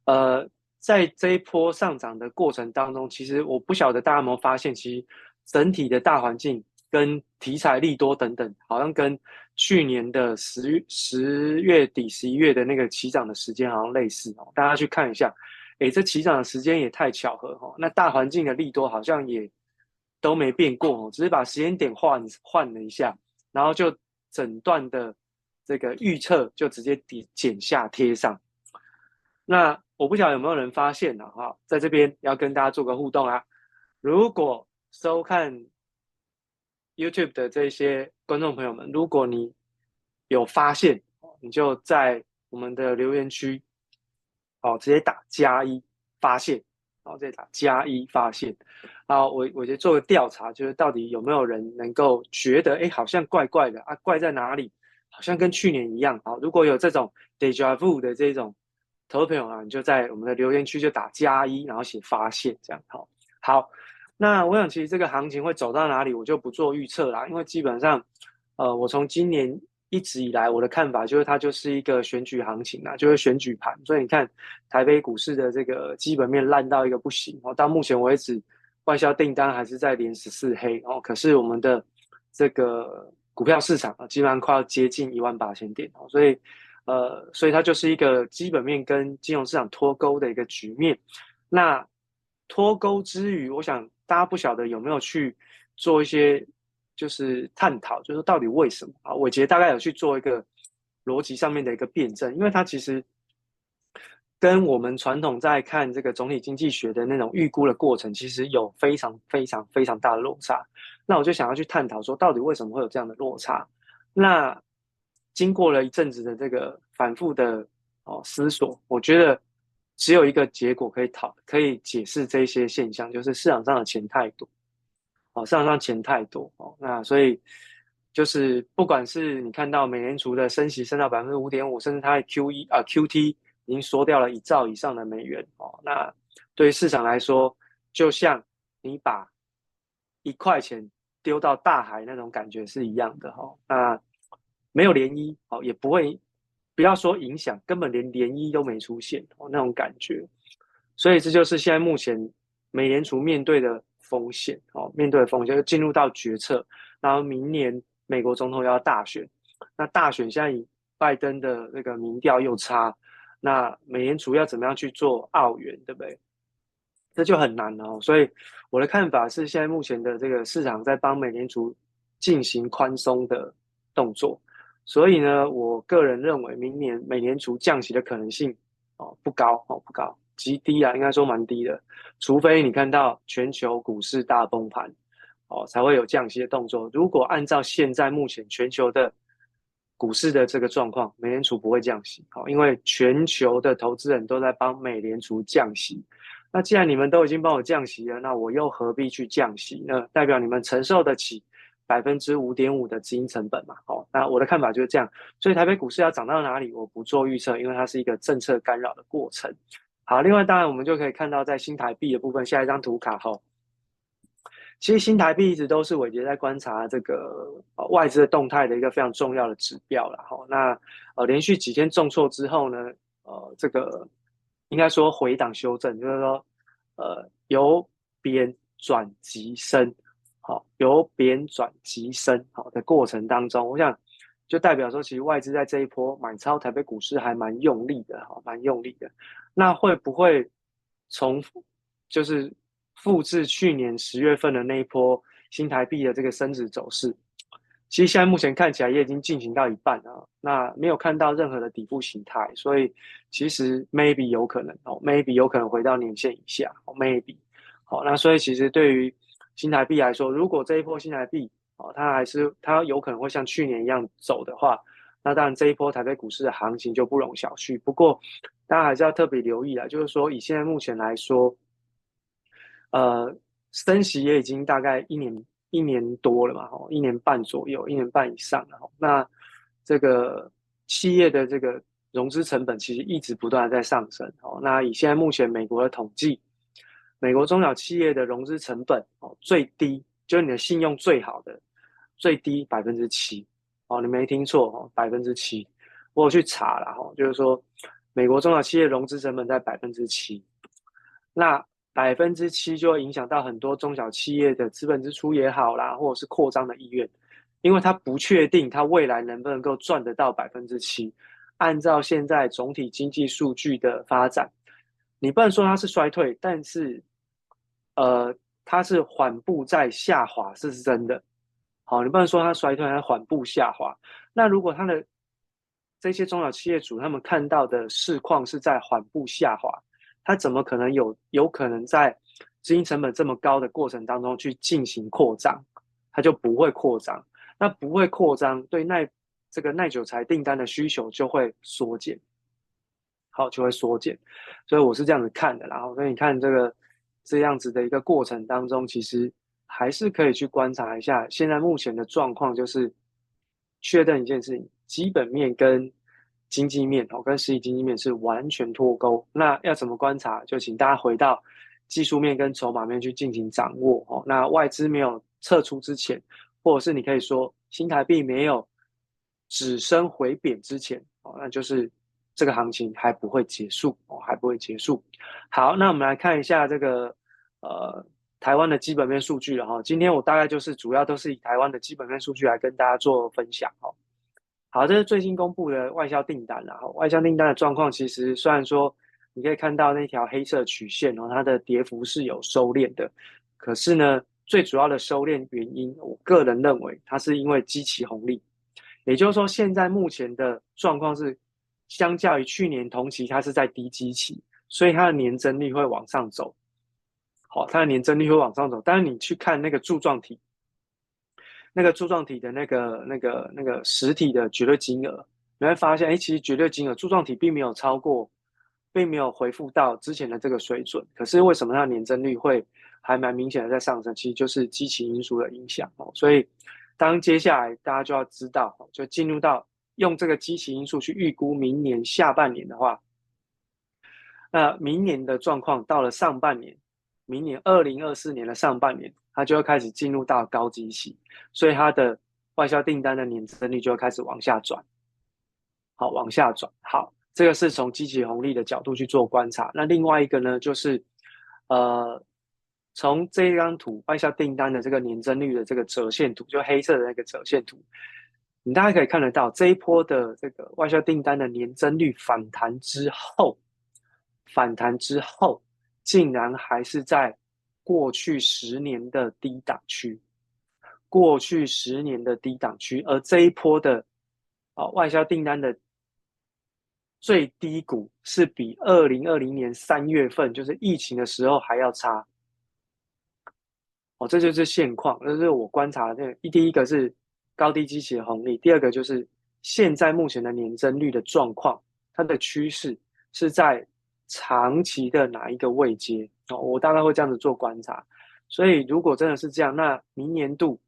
呃，在这一波上涨的过程当中，其实我不晓得大家有没有发现，其实整体的大环境跟题材利多等等，好像跟去年的十十月底、十一月的那个起涨的时间好像类似哦，大家去看一下，诶，这起涨的时间也太巧合哈。那大环境的利多好像也都没变过哦，只是把时间点换换了一下，然后就整段的这个预测就直接底剪下贴上。那我不晓得有没有人发现呢？哈，在这边要跟大家做个互动啊！如果收看 YouTube 的这些观众朋友们，如果你有发现，你就在我们的留言区，哦，直接打加一发现，然后再打加一发现。好，我我就做个调查，就是到底有没有人能够觉得，哎，好像怪怪的啊？怪在哪里？好像跟去年一样。好，如果有这种 deja vu 的这种投资朋友啊，你就在我们的留言区就打加一，然后写发现，这样好。好，那我想其实这个行情会走到哪里，我就不做预测啦，因为基本上，呃，我从今年。一直以来，我的看法就是它就是一个选举行情啊，就是选举盘。所以你看，台北股市的这个基本面烂到一个不行哦。到目前为止，外销订单还是在连十四黑哦。可是我们的这个股票市场啊，基本上快要接近一万八千点哦。所以，呃，所以它就是一个基本面跟金融市场脱钩的一个局面。那脱钩之余，我想大家不晓得有没有去做一些。就是探讨，就是到底为什么啊？伟捷大概有去做一个逻辑上面的一个辩证，因为它其实跟我们传统在看这个总体经济学的那种预估的过程，其实有非常非常非常大的落差。那我就想要去探讨说，到底为什么会有这样的落差？那经过了一阵子的这个反复的哦思索，我觉得只有一个结果可以讨，可以解释这些现象，就是市场上的钱太多。哦，市场上钱太多哦，那所以就是不管是你看到美联储的升息升到百分之五点五，甚至它的 QE 啊 QT 已经缩掉了一兆以上的美元哦，那对于市场来说，就像你把一块钱丢到大海那种感觉是一样的哈、哦，那没有涟漪哦，也不会不要说影响，根本连涟漪都没出现哦那种感觉，所以这就是现在目前美联储面对的。风险哦，面对的风险就进入到决策，然后明年美国总统要大选，那大选现在以拜登的那个民调又差，那美联储要怎么样去做澳元，对不对？这就很难了哦。所以我的看法是，现在目前的这个市场在帮美联储进行宽松的动作，所以呢，我个人认为明年美联储降息的可能性哦不高哦不高。极低啊，应该说蛮低的，除非你看到全球股市大崩盘，哦，才会有降息的动作。如果按照现在目前全球的股市的这个状况，美联储不会降息，哦，因为全球的投资人都在帮美联储降息。那既然你们都已经帮我降息了，那我又何必去降息呢？那代表你们承受得起百分之五点五的资金成本嘛？哦，那我的看法就是这样。所以台北股市要涨到哪里，我不做预测，因为它是一个政策干扰的过程。好，另外当然我们就可以看到，在新台币的部分，下一张图卡哈。其实新台币一直都是伟杰在观察这个外资的动态的一个非常重要的指标了哈。那呃连续几天重挫之后呢，呃这个应该说回档修正，就是说呃由贬转急升，好由贬转急升好的过程当中，我想就代表说，其实外资在这一波买超台北股市还蛮用力的哈，蛮用力的。那会不会重复，就是复制去年十月份的那一波新台币的这个升值走势？其实现在目前看起来也已经进行到一半了，那没有看到任何的底部形态，所以其实 maybe 有可能哦，maybe 有可能回到年线以下，maybe 好，那所以其实对于新台币来说，如果这一波新台币哦，它还是它有可能会像去年一样走的话。那当然，这一波台北股市的行情就不容小觑。不过，大家还是要特别留意啊，就是说，以现在目前来说，呃，升息也已经大概一年一年多了嘛，吼，一年半左右，一年半以上了。那这个企业的这个融资成本其实一直不断在上升。哦，那以现在目前美国的统计，美国中小企业的融资成本哦，最低就是你的信用最好的，最低百分之七。哦，你没听错哦，百分之七，我有去查了哈，就是说，美国中小企业融资成本在百分之七，那百分之七就会影响到很多中小企业的资本支出也好啦，或者是扩张的意愿，因为它不确定它未来能不能够赚得到百分之七。按照现在总体经济数据的发展，你不能说它是衰退，但是，呃。它是缓步在下滑，这是真的。好，你不能说它衰退，它缓步下滑。那如果它的这些中小企业主他们看到的市况是在缓步下滑，它怎么可能有有可能在资金成本这么高的过程当中去进行扩张？它就不会扩张。那不会扩张，对耐这个耐久材订单的需求就会缩减。好，就会缩减。所以我是这样子看的。然后，所以你看这个这样子的一个过程当中，其实。还是可以去观察一下，现在目前的状况就是确认一件事情：基本面跟经济面哦，跟实体经济面是完全脱钩。那要怎么观察？就请大家回到技术面跟筹码面去进行掌握哦。那外资没有撤出之前，或者是你可以说新台币没有止升回贬之前哦，那就是这个行情还不会结束哦，还不会结束。好，那我们来看一下这个呃。台湾的基本面数据了哈，今天我大概就是主要都是以台湾的基本面数据来跟大家做分享哈。好，这是最新公布的外销订单然后，外销订单的状况其实虽然说你可以看到那条黑色曲线然后，它的跌幅是有收敛的，可是呢，最主要的收敛原因，我个人认为它是因为基期红利，也就是说现在目前的状况是，相较于去年同期它是在低基期，所以它的年增率会往上走。它的年增率会往上走，但是你去看那个柱状体，那个柱状体的那个、那个、那个实体的绝对金额，你会发现，哎，其实绝对金额柱状体并没有超过，并没有恢复到之前的这个水准。可是为什么它的年增率会还蛮明显的在上升？其实就是基情因素的影响哦。所以，当接下来大家就要知道，就进入到用这个基情因素去预估明年下半年的话，那明年的状况到了上半年。明年二零二四年的上半年，它就会开始进入到高基期，所以它的外销订单的年增率就会开始往下转。好，往下转。好，这个是从积极红利的角度去做观察。那另外一个呢，就是呃，从这一张图外销订单的这个年增率的这个折线图，就黑色的那个折线图，你大家可以看得到这一波的这个外销订单的年增率反弹之后，反弹之后。竟然还是在过去十年的低档区，过去十年的低档区，而这一波的啊外销订单的最低谷是比二零二零年三月份，就是疫情的时候还要差。哦，这就是现况，这是我观察的。这第一个是高低基期的红利，第二个就是现在目前的年增率的状况，它的趋势是在。长期的哪一个位阶哦？我大概会这样子做观察，所以如果真的是这样，那明年度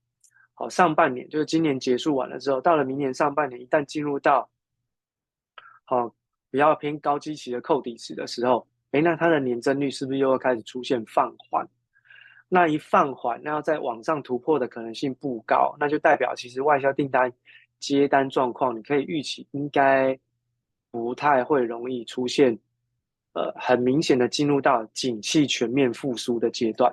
好上半年就是今年结束完了之后，到了明年上半年，一旦进入到好比较偏高基期的扣底值的时候，诶，那它的年增率是不是又会开始出现放缓？那一放缓，那要再往上突破的可能性不高，那就代表其实外销订单接单状况，你可以预期应该不太会容易出现。呃，很明显的进入到景气全面复苏的阶段，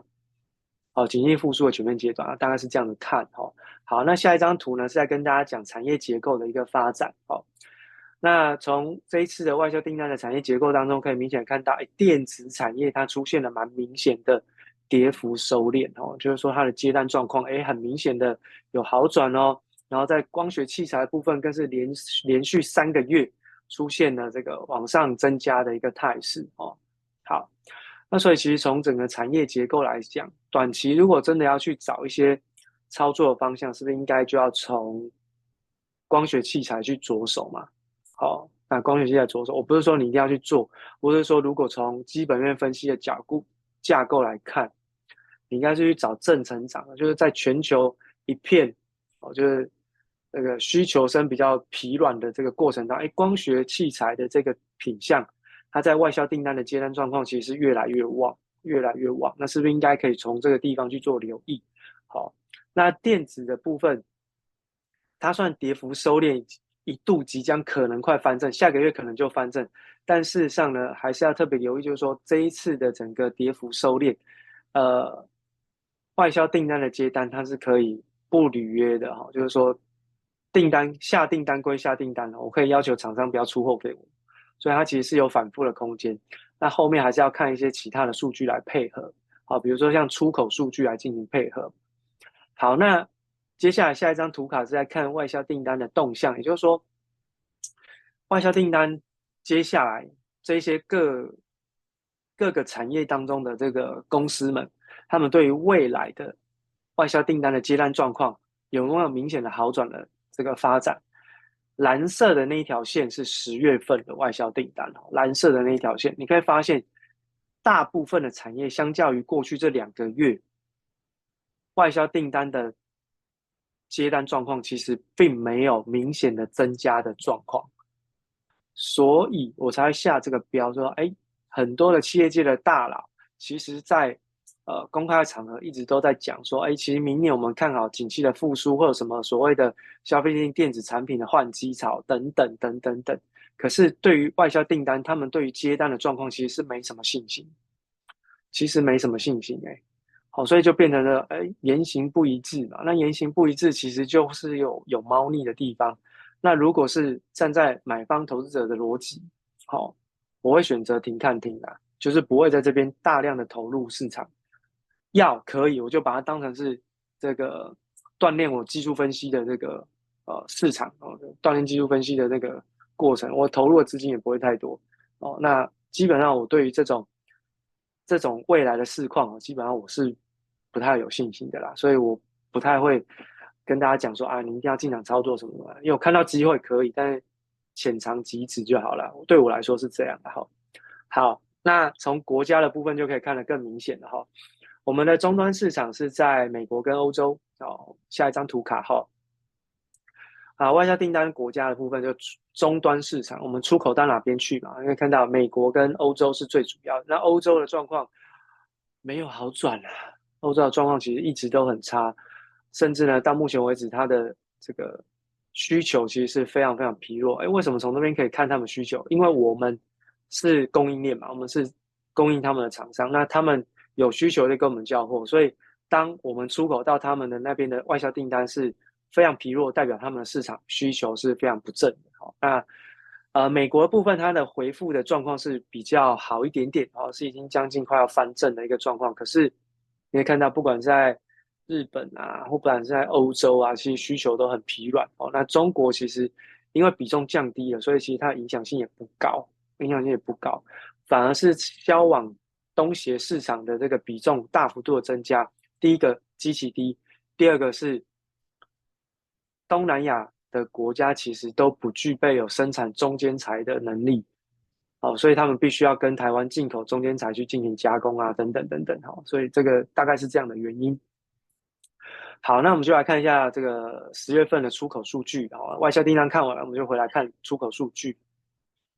哦，景气复苏的全面阶段啊，大概是这样子看哦。好，那下一张图呢是在跟大家讲产业结构的一个发展哦。那从这一次的外销订单的产业结构当中，可以明显看到，哎，电子产业它出现了蛮明显的跌幅收敛哦，就是说它的接单状况，哎，很明显的有好转哦。然后在光学器材部分，更是连连续三个月。出现了这个往上增加的一个态势哦，好，那所以其实从整个产业结构来讲，短期如果真的要去找一些操作的方向，是不是应该就要从光学器材去着手嘛？好，那光学器材着手，我不是说你一定要去做，我是说如果从基本面分析的角度架构来看，你应该是去找正成长的，就是在全球一片哦，就是。这个需求生比较疲软的这个过程当中，哎，光学器材的这个品相，它在外销订单的接单状况其实是越来越旺，越来越旺。那是不是应该可以从这个地方去做留意？好，那电子的部分，它算跌幅收敛，一度即将可能快翻正，下个月可能就翻正。但事实上呢，还是要特别留意，就是说这一次的整个跌幅收敛，呃，外销订单的接单它是可以不履约的哈，就是说。订单下订单归下订单，我可以要求厂商不要出货给我，所以它其实是有反复的空间。那后面还是要看一些其他的数据来配合。好，比如说像出口数据来进行配合。好，那接下来下一张图卡是在看外销订单的动向，也就是说，外销订单接下来这些各各个产业当中的这个公司们，他们对于未来的外销订单的接单状况有没有明显的好转了这个发展？蓝色的那一条线是十月份的外销订单哦，蓝色的那一条线，你可以发现，大部分的产业相较于过去这两个月，外销订单的接单状况其实并没有明显的增加的状况，所以我才会下这个标说，哎，很多的企业界的大佬，其实在。呃，公开场合一直都在讲说，哎，其实明年我们看好景气的复苏，或者什么所谓的消费性电子产品的换机潮等等等等等。可是对于外销订单，他们对于接单的状况其实是没什么信心，其实没什么信心哎。好，所以就变成了哎言行不一致嘛。那言行不一致，其实就是有有猫腻的地方。那如果是站在买方投资者的逻辑，好，我会选择停看停啊，就是不会在这边大量的投入市场。要可以，我就把它当成是这个锻炼我技术分析的这个呃市场哦，锻炼技术分析的这个过程，我投入的资金也不会太多哦。那基本上我对于这种这种未来的市况，基本上我是不太有信心的啦，所以我不太会跟大家讲说啊，你一定要进场操作什么的，因为我看到机会可以，但是浅尝即止就好了。对我来说是这样的哈。好，那从国家的部分就可以看得更明显了哈。我们的终端市场是在美国跟欧洲哦，下一张图卡哈。啊，外销订单国家的部分就终端市场，我们出口到哪边去嘛？可以看到美国跟欧洲是最主要。那欧洲的状况没有好转啊，欧洲的状况其实一直都很差，甚至呢到目前为止，它的这个需求其实是非常非常疲弱。哎，为什么从那边可以看他们需求？因为我们是供应链嘛，我们是供应他们的厂商，那他们。有需求就跟我们交货，所以当我们出口到他们的那边的外销订单是非常疲弱，代表他们的市场需求是非常不振的。好，那呃美国部分它的回复的状况是比较好一点点，哦，是已经将近快要翻正的一个状况。可是你可以看到，不管在日本啊，或不管是在欧洲啊，其实需求都很疲软。哦，那中国其实因为比重降低了，所以其实它的影响性也不高，影响性也不高，反而是销往。东协市场的这个比重大幅度的增加，第一个基期低，第二个是东南亚的国家其实都不具备有生产中间材的能力，哦，所以他们必须要跟台湾进口中间材去进行加工啊，等等等等，哦，所以这个大概是这样的原因。好，那我们就来看一下这个十月份的出口数据，好，外销订单看完了，我们就回来看出口数据。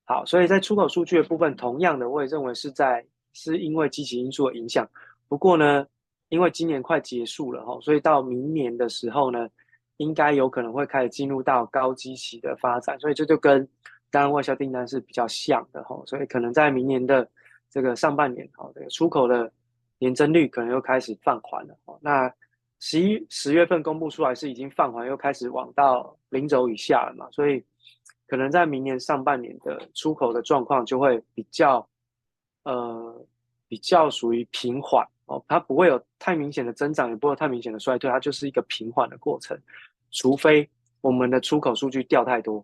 好，所以在出口数据的部分，同样的，我也认为是在。是因为积极因素的影响，不过呢，因为今年快结束了哈，所以到明年的时候呢，应该有可能会开始进入到高基期的发展，所以这就跟刚刚外销订单是比较像的哈，所以可能在明年的这个上半年哈，这个出口的年增率可能又开始放缓了。那十一十月份公布出来是已经放缓，又开始往到零轴以下了嘛，所以可能在明年上半年的出口的状况就会比较。呃，比较属于平缓哦，它不会有太明显的增长，也不会有太明显的衰退，它就是一个平缓的过程。除非我们的出口数据掉太多，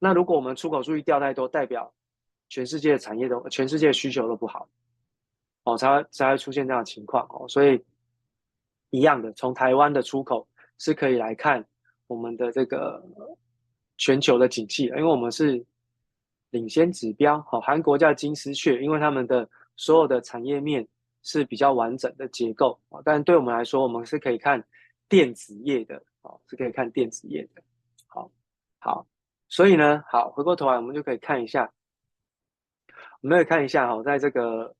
那如果我们出口数据掉太多，代表全世界的产业都、全世界的需求都不好，哦，才会才会出现这样的情况哦。所以一样的，从台湾的出口是可以来看我们的这个全球的景气，因为我们是。领先指标，好，韩国叫金丝雀，因为他们的所有的产业面是比较完整的结构啊。但对我们来说，我们是可以看电子业的，好，是可以看电子业的，好，好，所以呢，好，回过头来，我们就可以看一下，我们可以看一下，哈，在这个，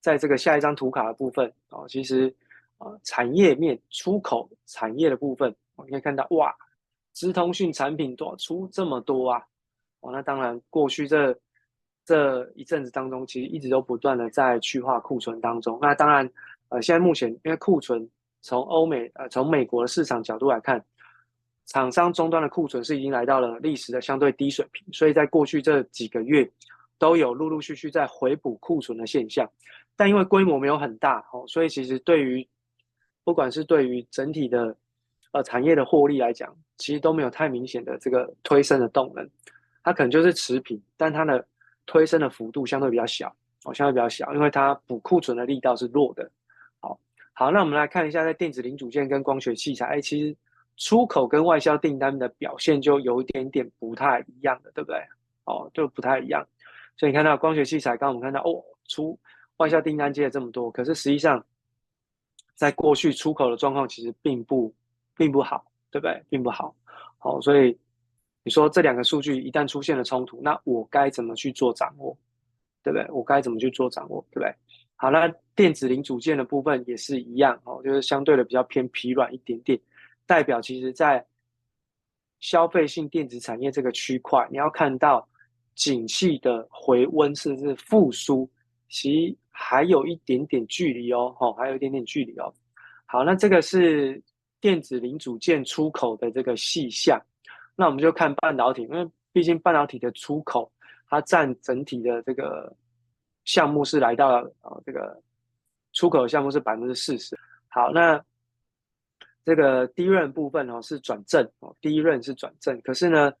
在这个下一张图卡的部分，哦，其实啊，产业面出口产业的部分，我们可以看到，哇，资通讯产品多出这么多啊。哦，那当然，过去这这一阵子当中，其实一直都不断的在去化库存当中。那当然，呃，现在目前因为库存从欧美呃从美国的市场角度来看，厂商终端的库存是已经来到了历史的相对低水平，所以在过去这几个月都有陆陆续续在回补库存的现象。但因为规模没有很大哦，所以其实对于不管是对于整体的呃产业的获利来讲，其实都没有太明显的这个推升的动能，它可能就是持平，但它的推升的幅度相对比较小哦，相对比较小，因为它补库存的力道是弱的。好，好，那我们来看一下在电子零组件跟光学器材，哎，其实出口跟外销订单的表现就有一点点不太一样的，对不对？哦，就不太一样。所以你看到光学器材，刚刚我们看到哦，出外销订单接了这么多，可是实际上在过去出口的状况其实并不并不好，对不对？并不好。好，所以你说这两个数据一旦出现了冲突，那我该怎么去做掌握？对不对？我该怎么去做掌握？对不对？好，那电子零组件的部分也是一样哦，就是相对的比较偏疲软一点点，代表其实在消费性电子产业这个区块，你要看到。景气的回温甚至复苏，其实还有一点点距离哦，吼，还有一点点距离哦。好，那这个是电子零组件出口的这个细项，那我们就看半导体，因为毕竟半导体的出口，它占整体的这个项目是来到了呃这个出口项目是百分之四十。好，那这个 DRAM 部分哦是转正哦，DRAM 是转正，可是呢。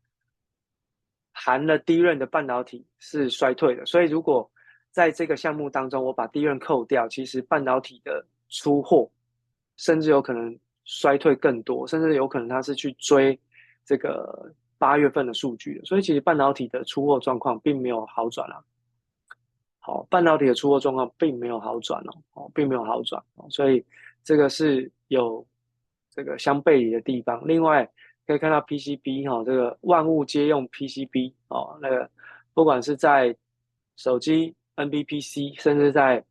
含了 DRAM 的半导体是衰退的，所以如果在这个项目当中，我把 DRAM 扣掉，其实半导体的出货甚至有可能衰退更多，甚至有可能它是去追这个八月份的数据，所以其实半导体的出货状况并没有好转啊。好，半导体的出货状况并没有好转哦，哦，并没有好转哦，所以这个是有这个相背离的地方。另外。可以看到 PCB 哈，这个万物皆用 PCB 哦，那个不管是在手机 NBPC，甚至在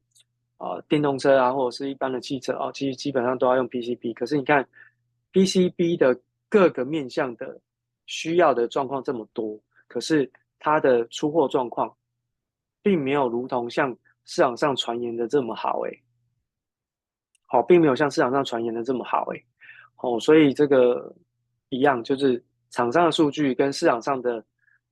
呃电动车啊，或者是一般的汽车哦，其实基本上都要用 PCB。可是你看 PCB 的各个面向的需要的状况这么多，可是它的出货状况并没有如同像市场上传言的这么好诶。好，并没有像市场上传言的这么好诶。哦，所以这个。一样，就是厂商的数据跟市场上的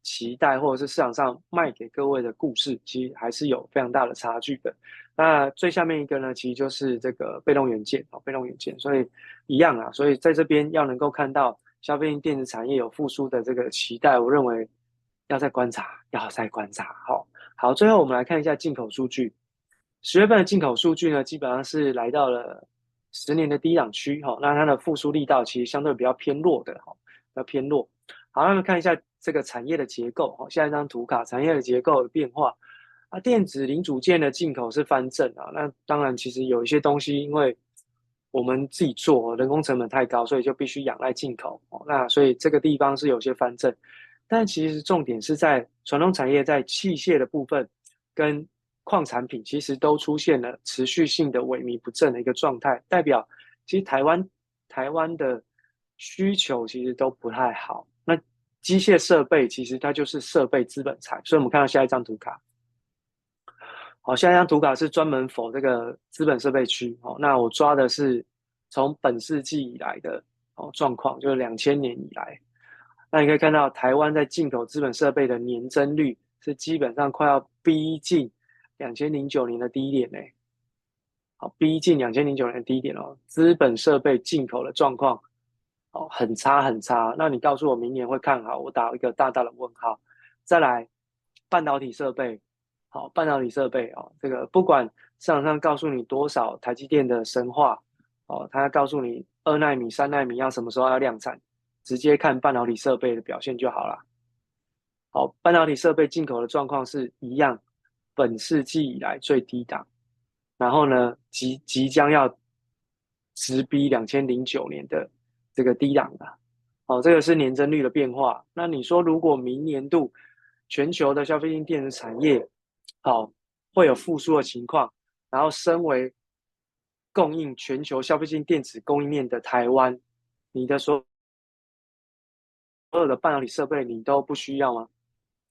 期待，或者是市场上卖给各位的故事，其实还是有非常大的差距的。那最下面一个呢，其实就是这个被动元件哦，被动元件，所以一样啊。所以在这边要能够看到消费性电子产业有复苏的这个期待，我认为要再观察，要再观察。好，好，最后我们来看一下进口数据。十月份的进口数据呢，基本上是来到了。十年的低档区，哈，那它的复苏力道其实相对比较偏弱的，哈，比较偏弱。好，那我们看一下这个产业的结构，哈，下一张图卡，产业的结构的变化。啊，电子零组件的进口是翻正啊，那当然其实有一些东西，因为我们自己做，人工成本太高，所以就必须仰赖进口，那所以这个地方是有些翻正，但其实重点是在传统产业在器械的部分跟。矿产品其实都出现了持续性的萎靡不振的一个状态，代表其实台湾台湾的需求其实都不太好。那机械设备其实它就是设备资本财，所以我们看到下一张图卡。好，下一张图卡是专门否这个资本设备区。哦，那我抓的是从本世纪以来的哦状况，就是两千年以来。那你可以看到台湾在进口资本设备的年增率是基本上快要逼近。两千零九年的低点呢，好，逼近两千零九年的低点哦。资本设备进口的状况，哦，很差很差。那你告诉我明年会看好，我打一个大大的问号。再来，半导体设备，好，半导体设备哦，这个不管市场上告诉你多少台积电的神话，哦，它告诉你二奈米、三奈米要什么时候要量产，直接看半导体设备的表现就好了。好，半导体设备进口的状况是一样。本世纪以来最低档，然后呢，即即将要直逼两千零九年的这个低档了。好，这个是年增率的变化。那你说，如果明年度全球的消费性电子产业好会有复苏的情况，然后身为供应全球消费性电子供应链的台湾，你的所所有的半导体设备你都不需要吗？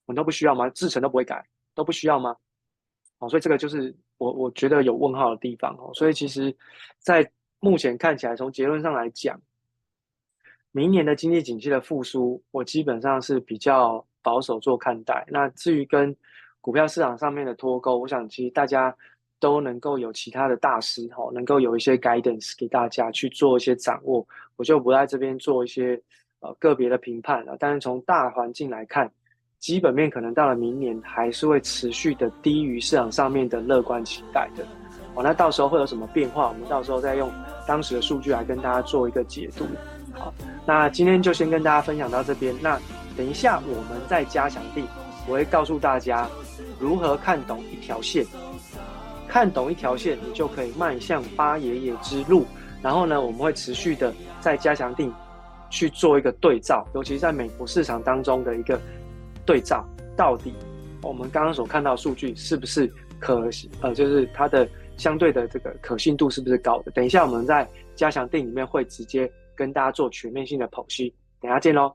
你都不需要吗？制程都不会改，都不需要吗？哦，所以这个就是我我觉得有问号的地方哦。所以其实，在目前看起来，从结论上来讲，明年的经济景气的复苏，我基本上是比较保守做看待。那至于跟股票市场上面的脱钩，我想其实大家都能够有其他的大师哈，能够有一些 guidance 给大家去做一些掌握，我就不在这边做一些呃个别的评判了。但是从大环境来看，基本面可能到了明年还是会持续的低于市场上面的乐观期待的。哦，那到时候会有什么变化？我们到时候再用当时的数据来跟大家做一个解读。好，那今天就先跟大家分享到这边。那等一下我们再加强錠，我会告诉大家如何看懂一条线。看懂一条线，你就可以迈向八爷爷之路。然后呢，我们会持续的在加强定去做一个对照，尤其是在美国市场当中的一个对照，到底我们刚刚所看到的数据是不是可呃，就是它的相对的这个可信度是不是高的？等一下我们在加强定里面会直接跟大家做全面性的剖析。等下见喽。